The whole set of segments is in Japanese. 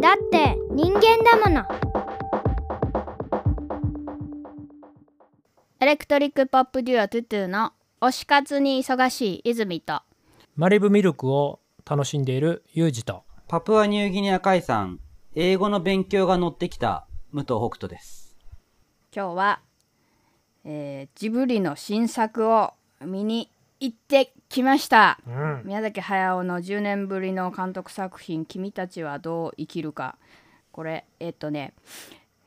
だって人間だもの。エレクトリックポップデュオトゥトゥの推し活に忙しい泉と。マリブミルクを楽しんでいるユージと。パプアニューギニア海産、英語の勉強が乗ってきた武藤北斗です。今日は、えージブリの新作を見に行ってきました。うん。宮崎駿の10年ぶりの監督作品「君たちはどう生きるか」これえっとね、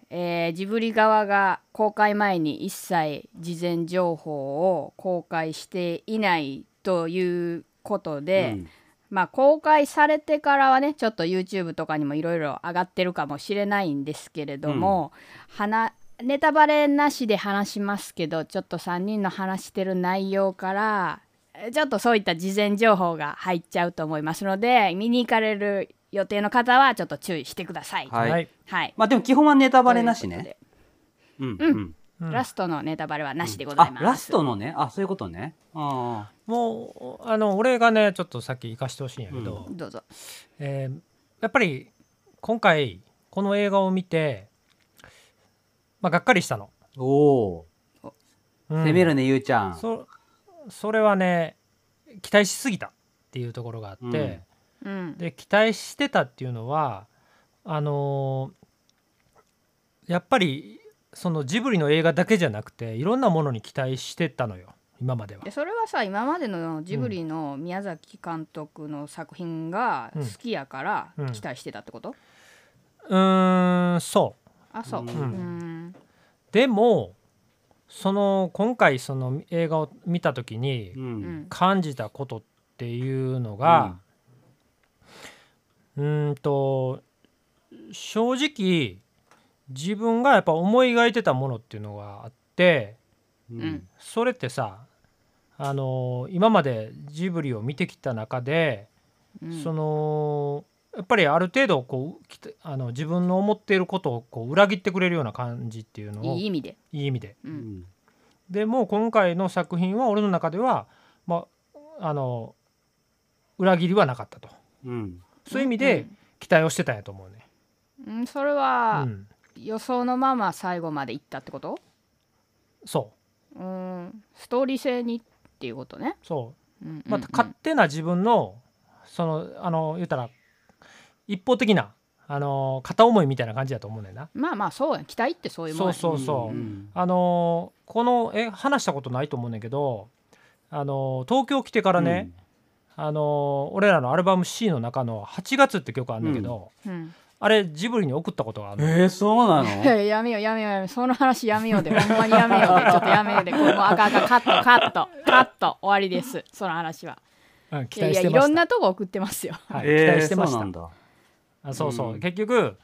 えージブリ側が公開前に一切事前情報を公開していないということで、うん。まあ公開されてからはねちょっと YouTube とかにもいろいろ上がってるかもしれないんですけれども、はなネタバレなしで話しますけどちょっと3人の話してる内容からえちょっとそういった事前情報が入っちゃうと思いますので見に行かれる予定の方はちょっと注意してください。はい。はいはいまあでも基本はネタバレなしね。ううん、うんうん。ラストのネタバレはなしでございあま、す。ラストのね。あ、そういうことね。あもうあの俺がねちょっとさっき行かしてほしいんやけど、どうぞ。えーやっぱり今回この映画を見て、まあ、がっかりしたの、あ。おお、うん攻めるね、ゆうちゃん。そそれはね期待しすぎたっていうところがあって、うん。で期待してたっていうのはあのーやっぱりそのジブリの映画だけじゃなくていろんなものに期待してたのよ今までは。で。それはさ今までのジブリの宮崎監督の作品が好きやからうん。期待してたってこと、うーんそう。あそう、ううんん、でもその今回その映画を見た時に感じたことっていうのが、うーんと正直自分がやっぱ思い描いてたものっていうのがあってうん。うんそれってさあの今までジブリを見てきた中で、うんそのやっぱりある程度こうあの自分の思っていることをこう裏切ってくれるような感じっていうのをいい意味で、いい意味で。う、うん。ん。でも今回の作品は俺の中では、まあ、あの裏切りはなかったと。うん。そういう意味で期待をしてたんやと思うね。うん、それうはん、予想のまま最後までいったってこと？そう。ん。ストーリー性にっていうことね、う。そううん。まあ、勝手な自分のそのあの言ったら一方的なあの片思いみたいな感じだと思うねんな。まあまあそうや期待ってそういうもんや。そうそうそう。うんあのこのえ話したことないと思うねんだけどあの東京来てからね、あの俺らのアルバム C の中の「8月」って曲あるんだけど、うん。あれジブリに送ったことがあるの。えー、そうなの？い ややめようやめようやめよう。その話やめようでほんまにやめようで。ちょっとやめようで。これもうあかんあかんカットカットカット終わりです。その話は。うん期いやいやいろん。なとこ送ってますよ。はい、えー期待してました。そうなん。だ。あそうそう、うん。結局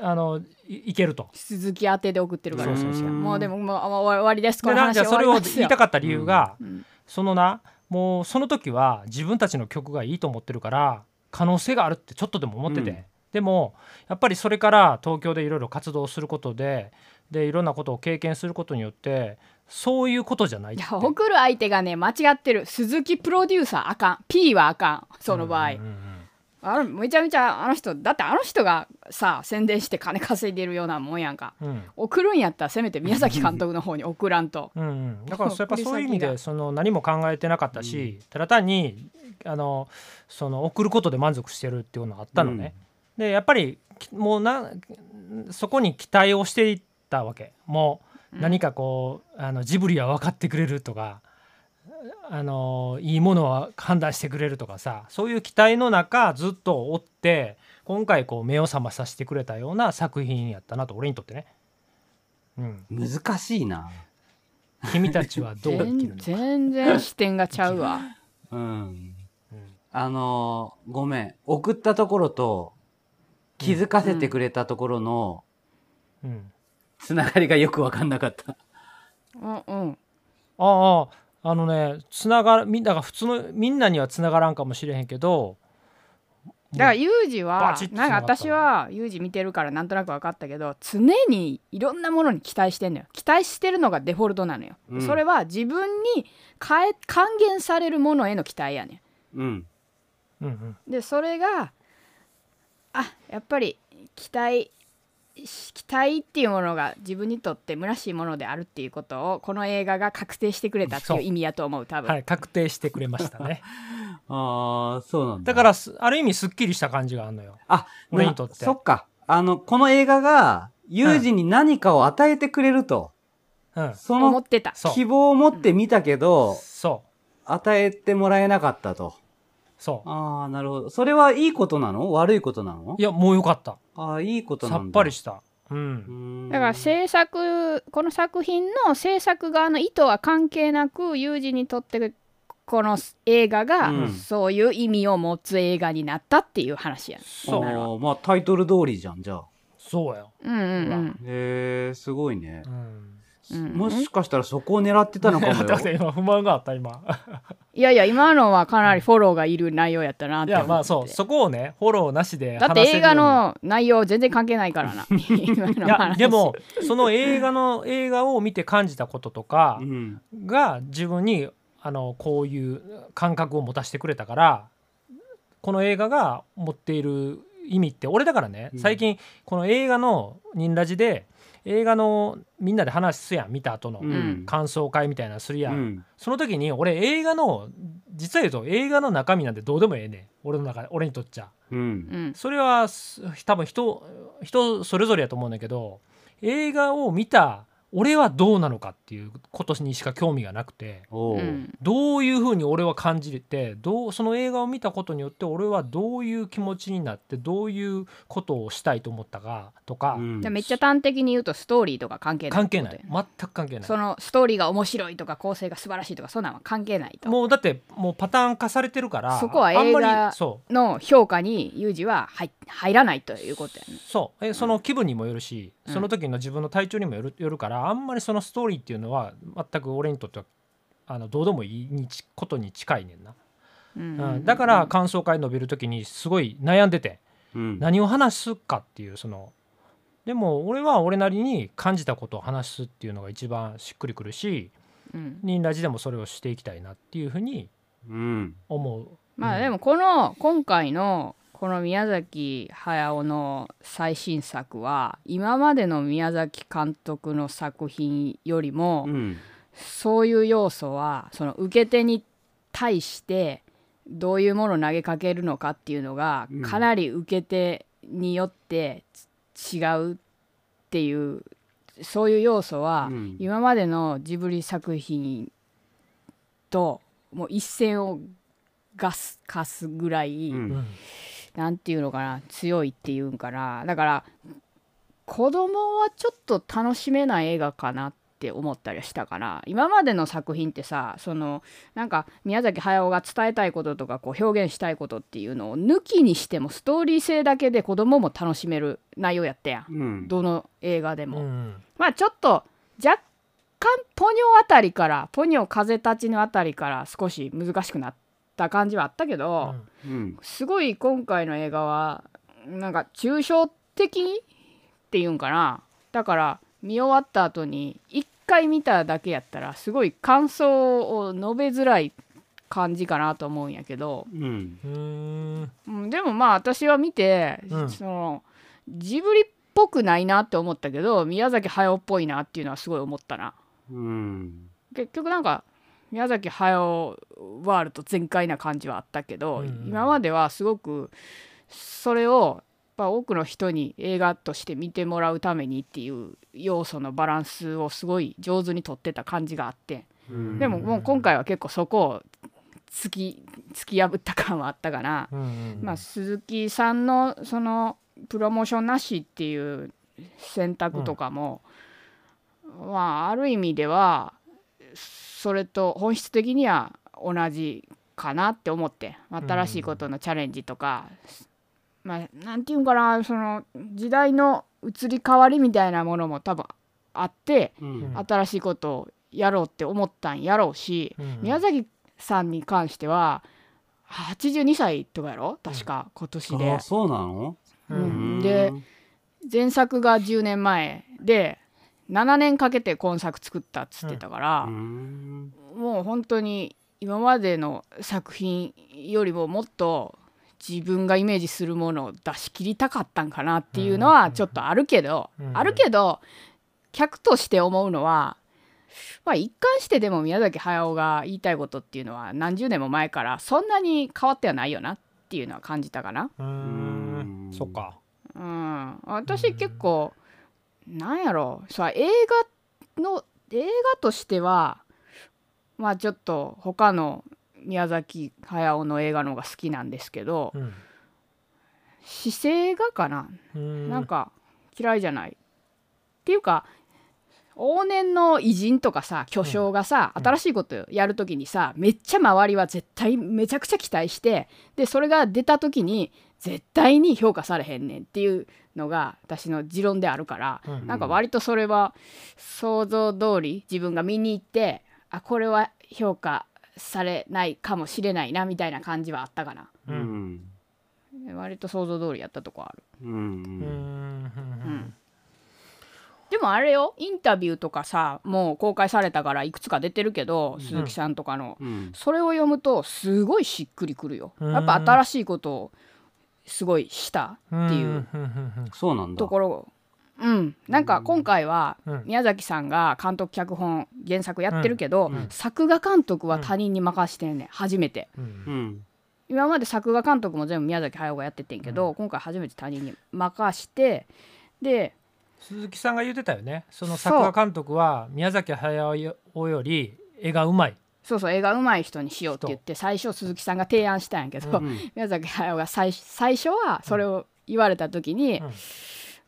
あのいいけると。鈴木宛てで送ってるから。そうそうそう。もうでももう終わりです。こでの話それを言いたかった理由が、うん。そのなもうその時は自分たちの曲がいいと思ってるから可能性があるってちょっとでも思ってて、うん。でもやっぱりそれから東京でいろいろ活動することででいろんなことを経験することによってそういうことじゃないいや送る相手がね間違ってる。鈴木プロデューサーあかん。P はあかん。その場合、うんうんうんあのめちゃめちゃあの人だってあの人がさ宣伝して金稼いでるようなもんやんか。うん。送るんやったらせめて宮崎監督の方に送らんと。うん。うん、だからそうやっぱそういう意味でその何も考えてなかったし、ただ単にあのその送ることで満足してるっていうのがあったのね。でやっぱりきもうなそこに期待をしていったわけ。もう何かこう、あのジブリは分かってくれるとかあのいいものは判断してくれるとかさそういう期待の中ずっと追って今回こう目を覚まさせてくれたような作品やったなと俺にとってね。うん、難しいな。君たちはどう生きる全のか。全然視点がちゃうわ うん。うんあのーごめん。送ったところと、気づかせてくれたところの、うん、つながりがよくわかんなかった。うんうんあああのねつながるみんなが普通のみんなにはつながらんかもしれへんけどだからユージバはなんか私はユージ見てるからなんとなく分かったけど常にいろんなものに期待してんのよ。期待してるのがデフォルトなのよ、うん。それは自分に変え還元されるものへの期待やねうん。うんうん。んでそれがあやっぱり期待し期待っていうものが自分にとって虚しいものであるっていうことをこの映画が確定してくれたっていう意味やと思う多分、はい確定してくれましたねああ、そうなんだ。だからある意味すっきりした感じがあるのよあ、俺にとってそっか。あの、この映画が、ユージに何かを与えてくれると。うんその希望を持って見たけど、そう与えてもらえなかったと。そう。ああ、なるほど。それはいいことなの？悪いことなの？いやもうよかった。ああ、いいことなさんだ。っぱりした。うん。だから制作この作品の制作側の意図は関係なくユージにとってこの映画がうん。そういう意味を持つ映画になったっていう話やね。そう。まあタイトル通りじゃん、じゃあ。そうや。うんうんうん。へえ、すごいね。う。んうん。もしかしたらそこを狙ってたのかも。今不満があった今。いやいや今のはかなりフォローがいる内容やったなっいて思って。やまあそうそこをねフォローなしでだって映画の内容全然関係ないからな。いや話でもその映画の映画を見て感じたこととかうん。が自分にあのこういう感覚を持たせてくれたからこの映画が持っている意味って俺だからね。うん。最近この映画の「ニンラジ」で映画のみんなで話すやん見た後の。うん。感想会みたいなのするやん、うん。その時に俺映画の実は言うと映画の中身なんてどうでもええねん。俺の中で俺にとっちゃ。うん。うん。それはす多分人人それぞれやと思うんだけど映画を見た俺はどうなのかっていうことにしか興味がなくてどういうふうに俺は感じてどうその映画を見たことによって俺はどういう気持ちになってどういうことをしたいと思ったかとか、うん。じゃあめっちゃ端的に言うとストーリーとか関係ない関係ない。全く関係ない。そのストーリーが面白いとか構成が素晴らしいとかそんなんは関係ないと。もうだってもうパターン化されてるからそこはあんま映画の評価にユージは入入らないということやね。そう。えその気分にもよるし、うん。その時の自分の体調にもよるよるからあんまりそのストーリーっていうのは全く俺にとってはあのどうでもいいにちことに近いねんな、うんうんだから感想会述べる時にすごい悩んでてうん。何を話すかっていうそのでも俺は俺なりに感じたことを話すっていうのが一番しっくりくるしうん。ニンラジでもそれをしていきたいなっていうふうにうん。思う。まあでもこの今回のこの宮崎駿の最新作は今までの宮崎監督の作品よりもうん。そういう要素はその受け手に対してどういうものを投げかけるのかっていうのがうんかなり受け手によって違うっていうそういう要素はうん今までのジブリ作品ともう一線をガスかすぐらい、うんうんなんていうのかな強いっていうんかなだから子供はちょっと楽しめない映画かなって思ったりはしたかな今までの作品ってさそのなんか宮崎駿が伝えたいこととかこう表現したいことっていうのを抜きにしてもストーリー性だけで子供も楽しめる内容やったやん。うん。どの映画でも、うん。まあちょっと若干ポニョあたりからポニョ風立ちぬあたりから少し難しくなった感じはあったけど、うん。すごい今回の映画はなんか抽象的っていうんかな。だから見終わった後に一回見ただけやったらすごい感想を述べづらい感じかなと思うんやけど、うん、でもまあ私は見て、うん。そのジブリっぽくないなって思ったけど宮崎駿っぽいなっていうのはすごい思ったな。うん。結局なんか宮崎駿ワールド全開な感じはあったけど、うんうん今まではすごくそれをやっぱ多くの人に映画として見てもらうためにっていう要素のバランスをすごい上手にとってた感じがあってうん。でももう今回は結構そこを突き突き破った感はあったかな。うんうんまあ、鈴木さんのそのプロモーションなしっていう選択とかも、まあある意味ではそれと本質的には同じかなって思って新しいことのチャレンジとか、まあなんていうんかなその時代の移り変わりみたいなものも多分あってうん。新しいことをやろうって思ったんやろうし、うん。宮崎さんに関しては82歳とかやろ？確か今年で。そうなの？ううん。んで前作が10年前で7年かけて今作作ったっつってたからう、ん。もう本当に今までの作品よりももっと自分がイメージするものを出し切りたかったんかなっていうのはちょっとあるけど、うんあるけど客として思うのはまあ一貫してでも宮崎駿が言いたいことっていうのは何十年も前からそんなに変わってはないよなっていうのは感じたかな。うーんそっかうん、私結構なんやろ？さ映画の映画としてはまあちょっと他の宮崎駿の映画の方が好きなんですけどうん。姿勢がかな？ん。なんか嫌いじゃない。っていうか往年の偉人とかさ巨匠がさ、うん。新しいことやる時にさめっちゃ周りは絶対めちゃくちゃ期待してでそれが出た時に絶対に評価されへんねんっていうのが私の持論であるから、うんなんか割とそれは想像通り自分が見に行ってあこれは評価されないかもしれないなみたいな感じはあったかな。ううん。ん割と想像通りやったとこある。うんううんんうん。でもあれよインタビューとかさもう公開されたからいくつか出てるけど、鈴木さんとかの。うん。それを読むとすごいしっくりくるよ。うん。やっぱ新しいことをすごいしたうんっていうそうなんだ。ところ。うん。なんか今回はうん。宮崎さんが監督脚本原作やってるけど、うんうん。作画監督は他人に任してんねん初めて。うん。うん。今まで作画監督も全部宮崎駿がやっててんけど、今回初めて他人に任してで鈴木さんが言ってたよね。その作画監督は宮崎駿より絵がうまいそうそう映画上手い人にしようって言って最初鈴木さんが提案したんやけど、うん 宮崎駿が最最初はそれを言われた時に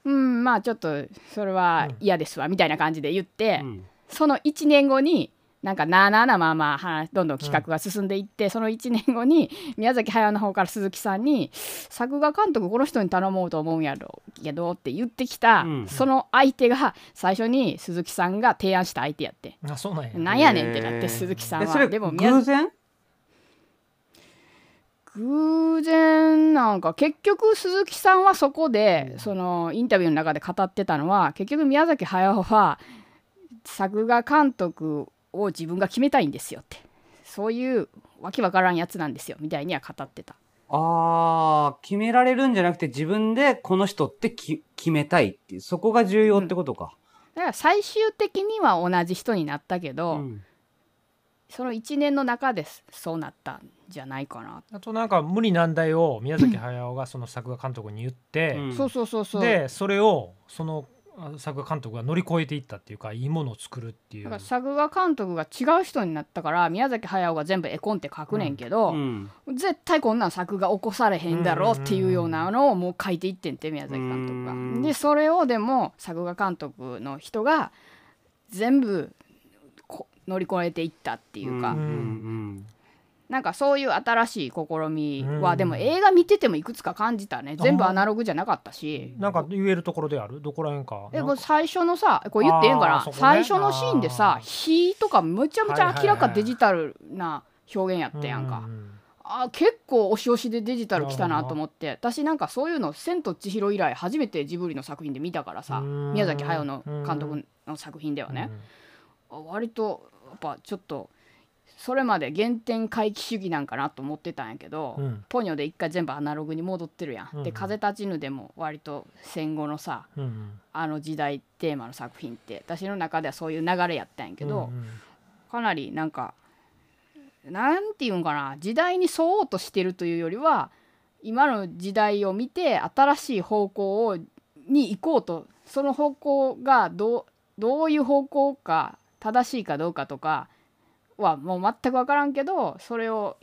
うん。うん、まあちょっとそれは嫌ですわみたいな感じで言って、うん。その1年後になんかなあなあなまあまあ話どんどん企画が進んでいって、その1年後に宮崎駿の方から鈴木さんに「作画監督この人に頼もうと思うんやろうけど」って言ってきた、うん。その相手が最初に鈴木さんが提案した相手やって。あそうなんや。なんやねんってなって鈴木さんは。でも宮偶然？偶然なんか結局鈴木さんはそこでそのインタビューの中で語ってたのは結局宮崎駿は作画監督を自分が決めたいんですよって。そういうわけわからんやつなんですよみたいには語ってた。あー決められるんじゃなくて自分でこの人ってき決めたいっていう。そこが重要ってことか、だから最終的には同じ人になったけど、うん。その1年の中でそうなったんじゃないかな、あとなんか無理難題を宮崎駿がその作画監督に言って、うん。そうそうそうそう。でそれをそのあ作画監督が乗り越えていったっていうかいいものを作るっていう。だから作画監督が違う人になったから宮崎駿が全部絵コンって書くねんけど、うん。絶対こんなん作画起こされへんだろっていうようなのをもう書いていってんて宮崎監督が。うん。でそれをでも作画監督の人が全部こ乗り越えていったっていうか、うん。うんなんかそういう新しい試みは、うんでも映画見ててもいくつか感じたね。全部アナログじゃなかったし。なんか言えるところである？どこら辺か？えなんか。これ最初のさこれ言ってええんかな、ね。最初のシーンであさー。火とかむちゃむちゃ明らかデジタルな表現やったやんか、あ結構押し押しでデジタル来たなと思って。私なんかそういうの「千と千尋」以来初めてジブリの作品で見たからさうん。宮崎駿の監督の作品ではうん。ね割とやっぱちょっとそれまで原点回帰主義なんかなと思ってたんやけど、うん。ポニョで一回全部アナログに戻ってるやん。うんで「風立ちぬ」でも割と戦後のさうんうん。あの時代テーマの作品って私の中ではそういう流れやったんやけど、うんうんかなりなんかなんていうんかな時代に沿おうとしてるというよりは今の時代を見て新しい方向をに行こうとその方向がどうどういう方向か正しいかどうかとかはもう全く分からんけどそれを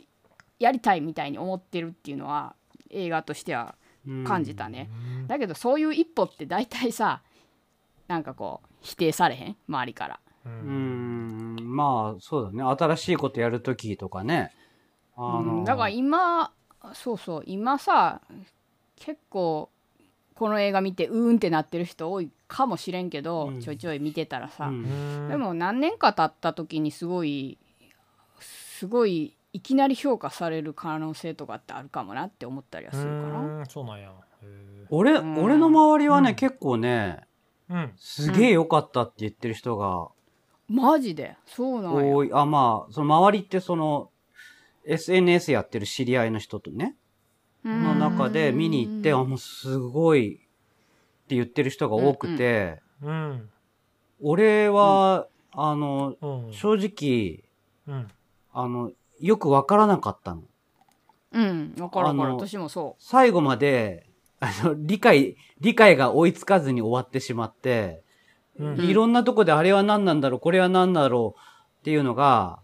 やりたいみたいに思ってるっていうのは映画としてはうん感じたね。うん。だけどそういう一歩って大体さなんかこう否定されへん？周りから。ううん。んまあそうだね。新しいことやるときとかね。あのうん。だから今そうそう。今さ結構この映画見てうーんってなってる人多いかもしれんけど、うん。ちょいちょい見てたらさ、うんうん。でも何年か経った時にすごいすごいいきなり評価される可能性とかってあるかもなって思ったりはするかな。うんそうなんや。へ俺うん。俺の周りはね、うん。結構ねーうん。すげえ良かったって言ってる人がマジで？そうなんや。多い、あまあその周りってその SNS やってる知り合いの人とねうの中で見に行って、うんあ、もうすごいって言ってる人が多くて、うん。俺は、あの、うん。正直、うんあの、よくわからなかったの。うんわかるわかる。あの私もそ最後まで、あの、理解、理解が追いつかずに終わってしまって、うん。いろんなとこであれは何なんだろう、これは何だろうっていうのが、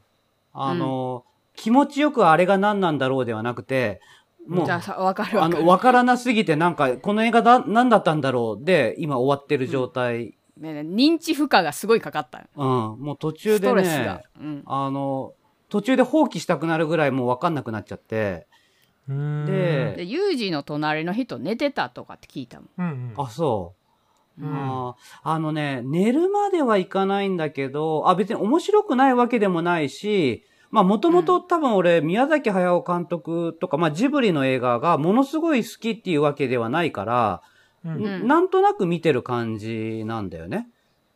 あの、気持ちよくあれが何なんだろうではなくて、もうわかるわかる。あの、わからなすぎて、なんか、この映画だ、何だったんだろうで、今終わってる状態。ね認知負荷がすごいかかった。ようん、もう途中スでトレスが。ね、うん。あの、途中で放棄したくなるぐらいもうわかんなくなっちゃって、うん。ででユージの隣の人寝てたとかって聞いたもん。うんうん。あ、そう。うん。あーあのね、寝るまではいかないんだけど、あ、別に面白くないわけでもないし、まあもともと多分俺、宮崎駿監督とか、まあジブリの映画がものすごい好きっていうわけではないから、うん。うん。なんとなく見てる感じなんだよね。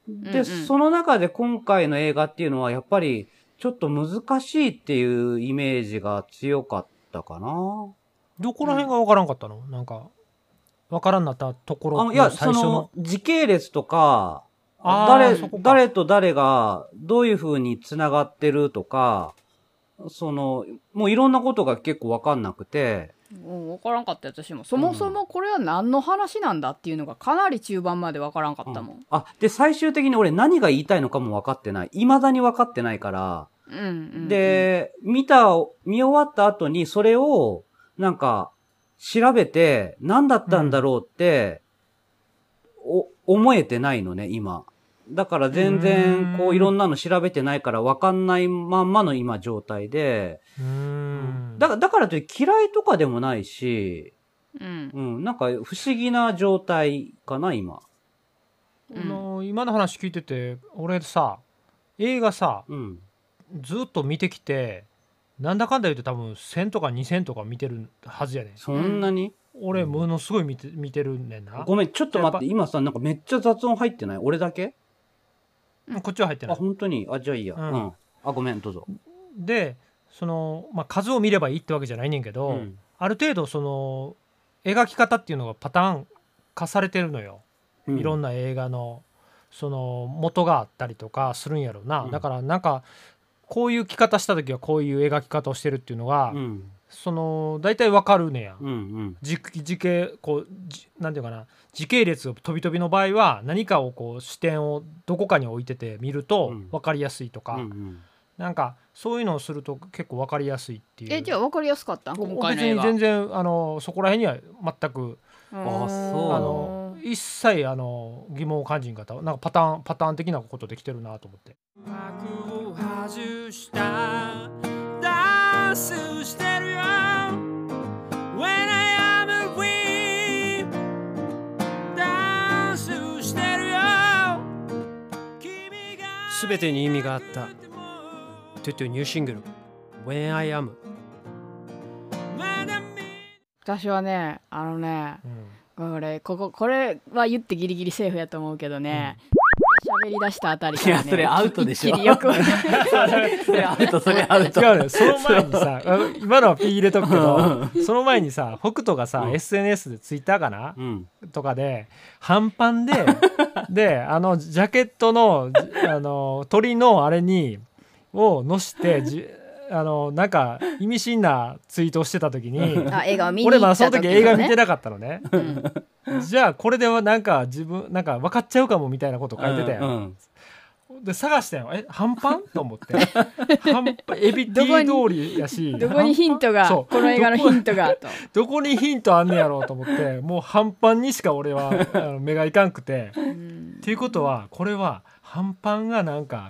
で、うんうん。その中で今回の映画っていうのはやっぱりちょっと難しいっていうイメージが強かったかな。どこら辺がわからんかったの？なんかわからんなったところのいや、そ最初のの、時系列とか、誰誰と誰がどういう風に繋がってるとか、その、もういろんなことが結構わかんなくて、うん、分からんかったよ私も。そもそもこれは何の話なんだっていうのがかなり中盤まで分からんかったもん、あ、で、最終的に俺何が言いたいのかも分かってない。未だに分かってないから、うんうんうん、で、見た、見終わった後にそれを、なんか、調べて、何だったんだろうって、お、思えてないのね、今。だから全然、こういろんなの調べてないから分かんないまんまの今状態で、うーん。だから、だからといって嫌いとかでもないし、うん。うん、なんか不思議な状態かな、今。あの今の話聞いてて俺さ映画さうん。ずっと見てきてなんだかんだ言って多分1000とか2000とか見てるはずやねん。そんなに、俺ものすごい見て見てるねんな。ごめん、ちょっと待って、や今さ、なんかめっちゃ雑音入ってない？俺だけ？うんこっちは入ってなあ、い本当に？あ、じゃあいいや。ううんん。あ、ごめん、どうぞ。でその、まあ、数を見ればいいってわけじゃないねんけど、うんある程度その描き方っていうのがパターン化されてるのよ、いろんな。な映画のその元があったりとかするんやろうな、うんだからなんかこういう着方した時はこういう描き方をしてるっていうのが、うん。その大体わかるねや、うんうん。時時系こうじなんていうかな。時系列を飛び飛びの場合は何かをこう視点をどこかに置いてて見るとうん。分かりやすいとか、うんうん。なんかそういうのをすると結構分かりやすいっていう。えじゃあ分かりやすかった？今回の映画。別に全然あのそこら辺には全くあそう。あの一切あの疑問を感じんかった。なんかパターンパターン的なことできてるなと思って。幕を外した。してすべてに意味があった。トゥトゥニューシングル。When I Am 私はねあのねうんこれこここれは言ってギリギリセーフやと思うけどね、喋り出したあたりから、ね、いやそれアウトでしょ。よく。それアウト、それアウト。違うねその前にさあ今のはピー入れとくけどその前にさ北斗がさ、うん。SNS でツイッターかな、うん。とかで半パンでであのジャケットのじあの鳥のあれにを載して じあのなんか意味深なツイートをしてた時にあ映画を見に俺まだその時映画見てななかったのね。うん。じゃあこれではなんか自分なんか分かっちゃうかもみたいなこと書いてたよ、うんで探したよ。え半パン？と思って。半パン？エビティ通りやし。どこに？ヒントが？そう。この映画のヒントが？と。どこ？にヒントあんねやろうと思って。もう半パンにしか俺はあの目がいかんくて。うんっていうことはこれは半パンがなんか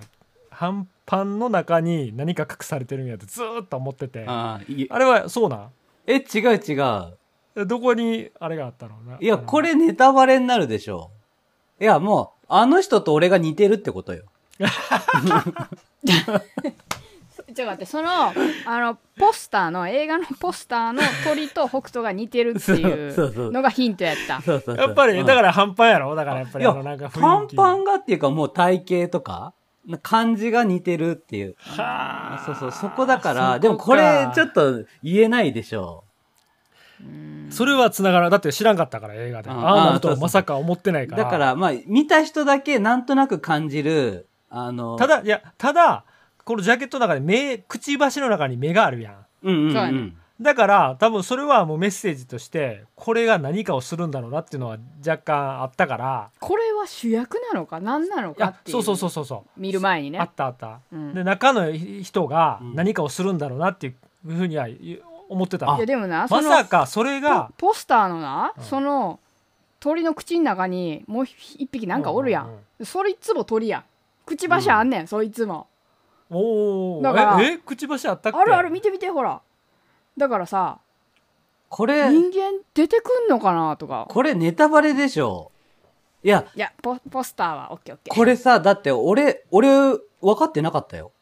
半パンの中に何か隠されてるんやってずーっと思ってて。あれはそうな？んえ、違う違う。えどこにあれがあったの？ないや、これネタバレになるでしょ。いや、もう、あの人と俺が似てるってことよ。ちょっと待ってそのあのポスターの映画のポスターの鳥と北斗が似てるっていそうそうそう。うのがヒントやった。そうそうそう。やっぱり、うんだから半パンやろ？だからやっぱりいやあのなんか雰囲気。パンパンがっていうかもう体型とか、感じが似てるっていう。はあ。そうそう、そこだから、でもこれちょっと言えないでしょ。うん。それはつながらん。だって知らんかったから映画で、うん。ああなるとまさか思ってないから。だから、まあ、見た人だけなんとなく感じる、あの、ただいやただこのジャケットの中で目くちばしの中に目があるやん。うんうん、うん。そうやね。だから多分それはもうメッセージとしてこれが何かをするんだろうなっていうのは若干あったから。これは主役なのか何なのいかっていやそううそうそうそうそう。見る前にね。あったあった、うん。で中の人がうん。何かをするんだろうなっていうふうには思ってたあいやでもなまさかそれがポポスターのな、うん。その鳥の口の中にもう一匹なんかおるやん、ううそれいつも鳥やんくちばしあんねん、そいつも。おおだから。ええ？くちばしあったっけ？あるある見て見てほら。だからさこれ、人間出てくんのかなとか。これネタバレでしょ。いや、いやポポスターはオッケーオッケー。これさ、だって俺、俺、分かってなかったよ。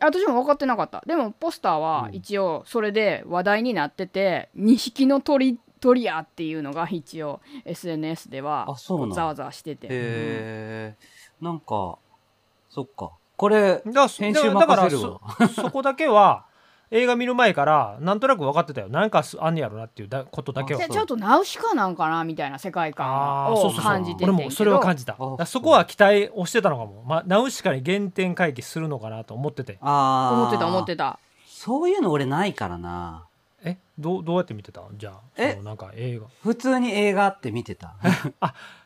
私も分かってなかった。でもポスターは一応それで話題になってて2匹の鳥鳥やっていうのが一応 SNS ではざわざわしてて。へえ、なんか、そっか。これ、だから編集だから任せるわ。そ そこだけは映画見る前からなんとなく分かってたよ。なんかすあんねやろなっていうだことだけは。でちょっとナウシカなんかなみたいな世界観をあーそうそうそう。感じてて俺もそれは感じた。そこは期待をしてたのかも、まあ、ナウシカに原点回帰するのかなと思ってて。ああ。思ってた思ってた。そういうの俺ないからな。えどうどうやって見てた？じゃあえ？そのなんか映画。普通に映画って見てた。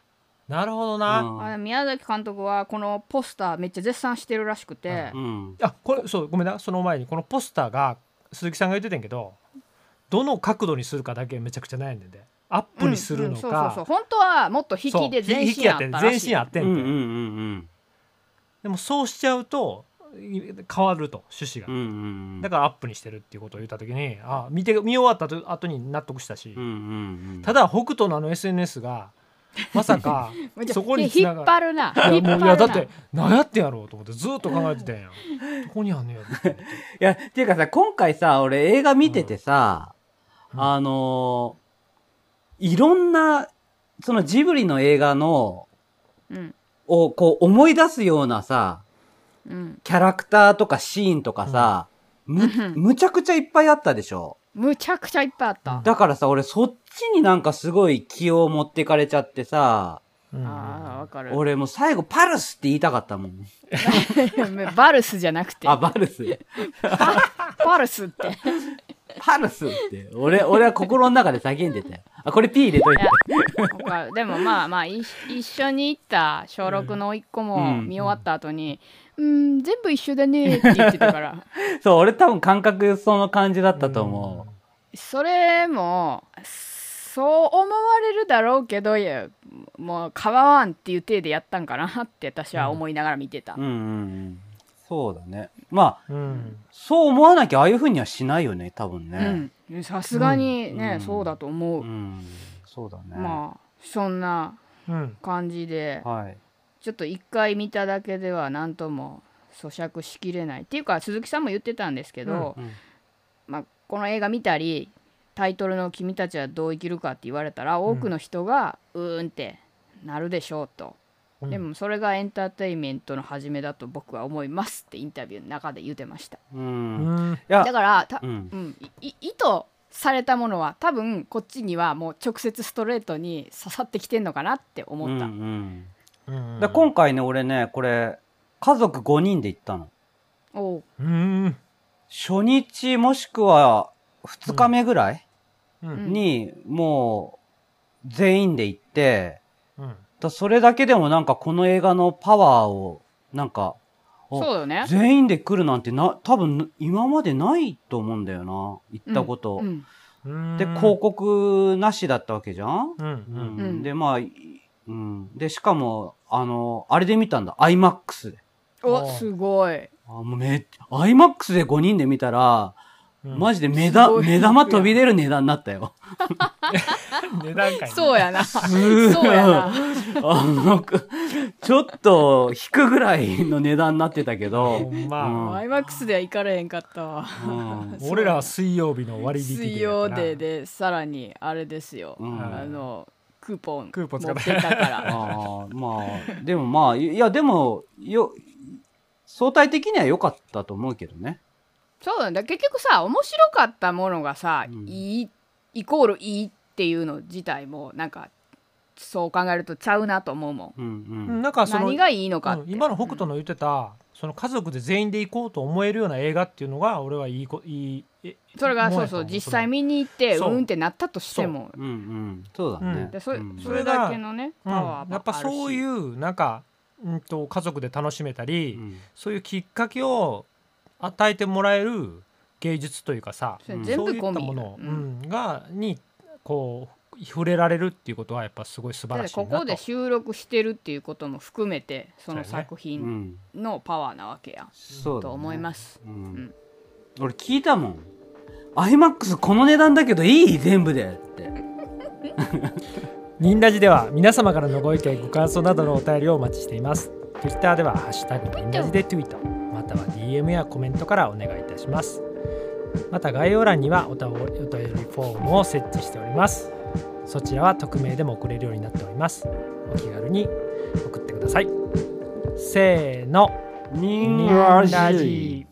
なるほどな、うん。あ宮崎監督はこのポスターめっちゃ絶賛してるらしくて、うん。あこれそうごめんな。その前にこのポスターが鈴木さんが言ってたんやけどどの角度にするかだけめちゃくちゃ悩んでんで。アップにするのうんうんそうそうそう。か本当はもっと引きで全身あったらしい。全身あってんて、うんうでもそうしちゃうとい変わると趣旨が、うん。うんうん。だからアップにしてるっていうことを言った時にあ見て見終わった後後に納得したし、うんうんうん。ただ北斗のあの SNS がまさか そこに引っ張るな。い引っ張るな。やもういやだって何やってんやろうと思ってずっと考えてたんや。どこにあんねやろって思っていや、っていうかさ、今回さ、俺映画見ててさ、うん。あのーいろんな、そのジブリの映画の、うん。をこう思い出すようなさ、うん。キャラクターとかシーンとかさ、むうん、むちゃくちゃいっぱいあったでしょ。むちゃくちゃいっぱいあった、だからさ、俺そっちになんかすごい気を持ってかれちゃってさ、ああわかる俺もう最後パルスって言いたかったもん。バルスじゃなくてあ、バルス。バルスってパルスって。俺、俺は心の中で叫んでたよ。あ、これ P 入れといてでもまあまあい一緒に行った小6の一個もうん見終わった後に「うん全部一緒だね」って言ってたから そう、俺多分感覚その感じだったと思それもそう思われるだろうけどいやもう構わんっていう体でやったんかなって私は思いながら見てた、う。うんうんうん。そうだね。まあ、うんそう思わなきゃああいう風にはしないよね、多分ね。うんさすがにね、うんそうだと思う、うん。そうだね。まあそんなうん感じではい。ちょっと一回見ただけでは何とも咀嚼しきれないっていうか鈴木さんも言ってたんですけど、うんまあ、この映画見たりタイトルの「君たちはどう生きるか」って言われたら多くの人がうーんってなるでしょうと、うん。でもそれがエンターテインメントの始めだと僕は思いますってインタビューの中で言ってました。う。うん。だ、からた、ううん意図されたものは多分こっちにはもう直接ストレートに刺さってきてんのかなって思った、うんうんうんだ今回ね、俺ね、これ、家族5人で行ったの。おう。うん初日もしくは2日目ぐらいうん。に、もう、全員で行って、うん。だそれだけでもなんかこの映画のパワーを、なんか、おそうよね。全員で来るなんてな、多分今までないと思うんだよな。行ったこと。うん。うん。で、広告なしだったわけじゃん、うんううん。うん。で、まあ、いうん。で、しかも、あの、あれで見たんだ。IMAX で。おすごい。あ、もうめっ IMAX で5人で見たら、うん。マジで目だ目玉飛び出る値段になったよ。値段階そうやな。すそうやな。あの、くちょっと引くぐらいの値段になってたけほど、んま。うん。アイマックスでは行かれへんかったわ。うん。俺らは水曜日の割引水曜デーでさらにあれですよ、うん。あのクーポンクーポン使っ持っててたから。ああ、まあ、でもまあ、いや、でも、よ、相対的には良かったと思うけどね。そうなんだ結局さ面白かったものがさ、うん。いいイコールいいっていうの自体もなんかそう考えるとちゃうなと思うもん。うんうん。なんかその何がいいのかって、うん今の北斗の言ってた、その家族で全員で行こうと思えるような映画っていうのが俺はいいこいいえそれがそうそう実際見に行ってう。んってなったとしても。うんう。ん。そうだね。でそそれだけのねうん。パワーもやっぱそういううなんか、うん、と家族で楽しめたり、うん。そういうきっかけを与えてもらえる芸術というかさ、そうい部込みったもの、ううん。んがにこう触れられるっていうことはやっぱすごい素晴らしいなと。てここで収録してるっていうことも含めてその作品ん。のパワーなわけや。んそうと思います。ううんん。俺聞いたもん。IMAX この値段だけどいい？全部で。って。ニンラジでは皆様からのご意見ご感想などのお便りをお待ちしています。Twitter では「ハッシュタグニンラジ」でツイート。または DM やコメントからお願いいたします。また概要欄にはお便りフォームを設置しております。そちらは匿名でも送れるようになっております。お気軽に送ってください。せーの。ニニンラジ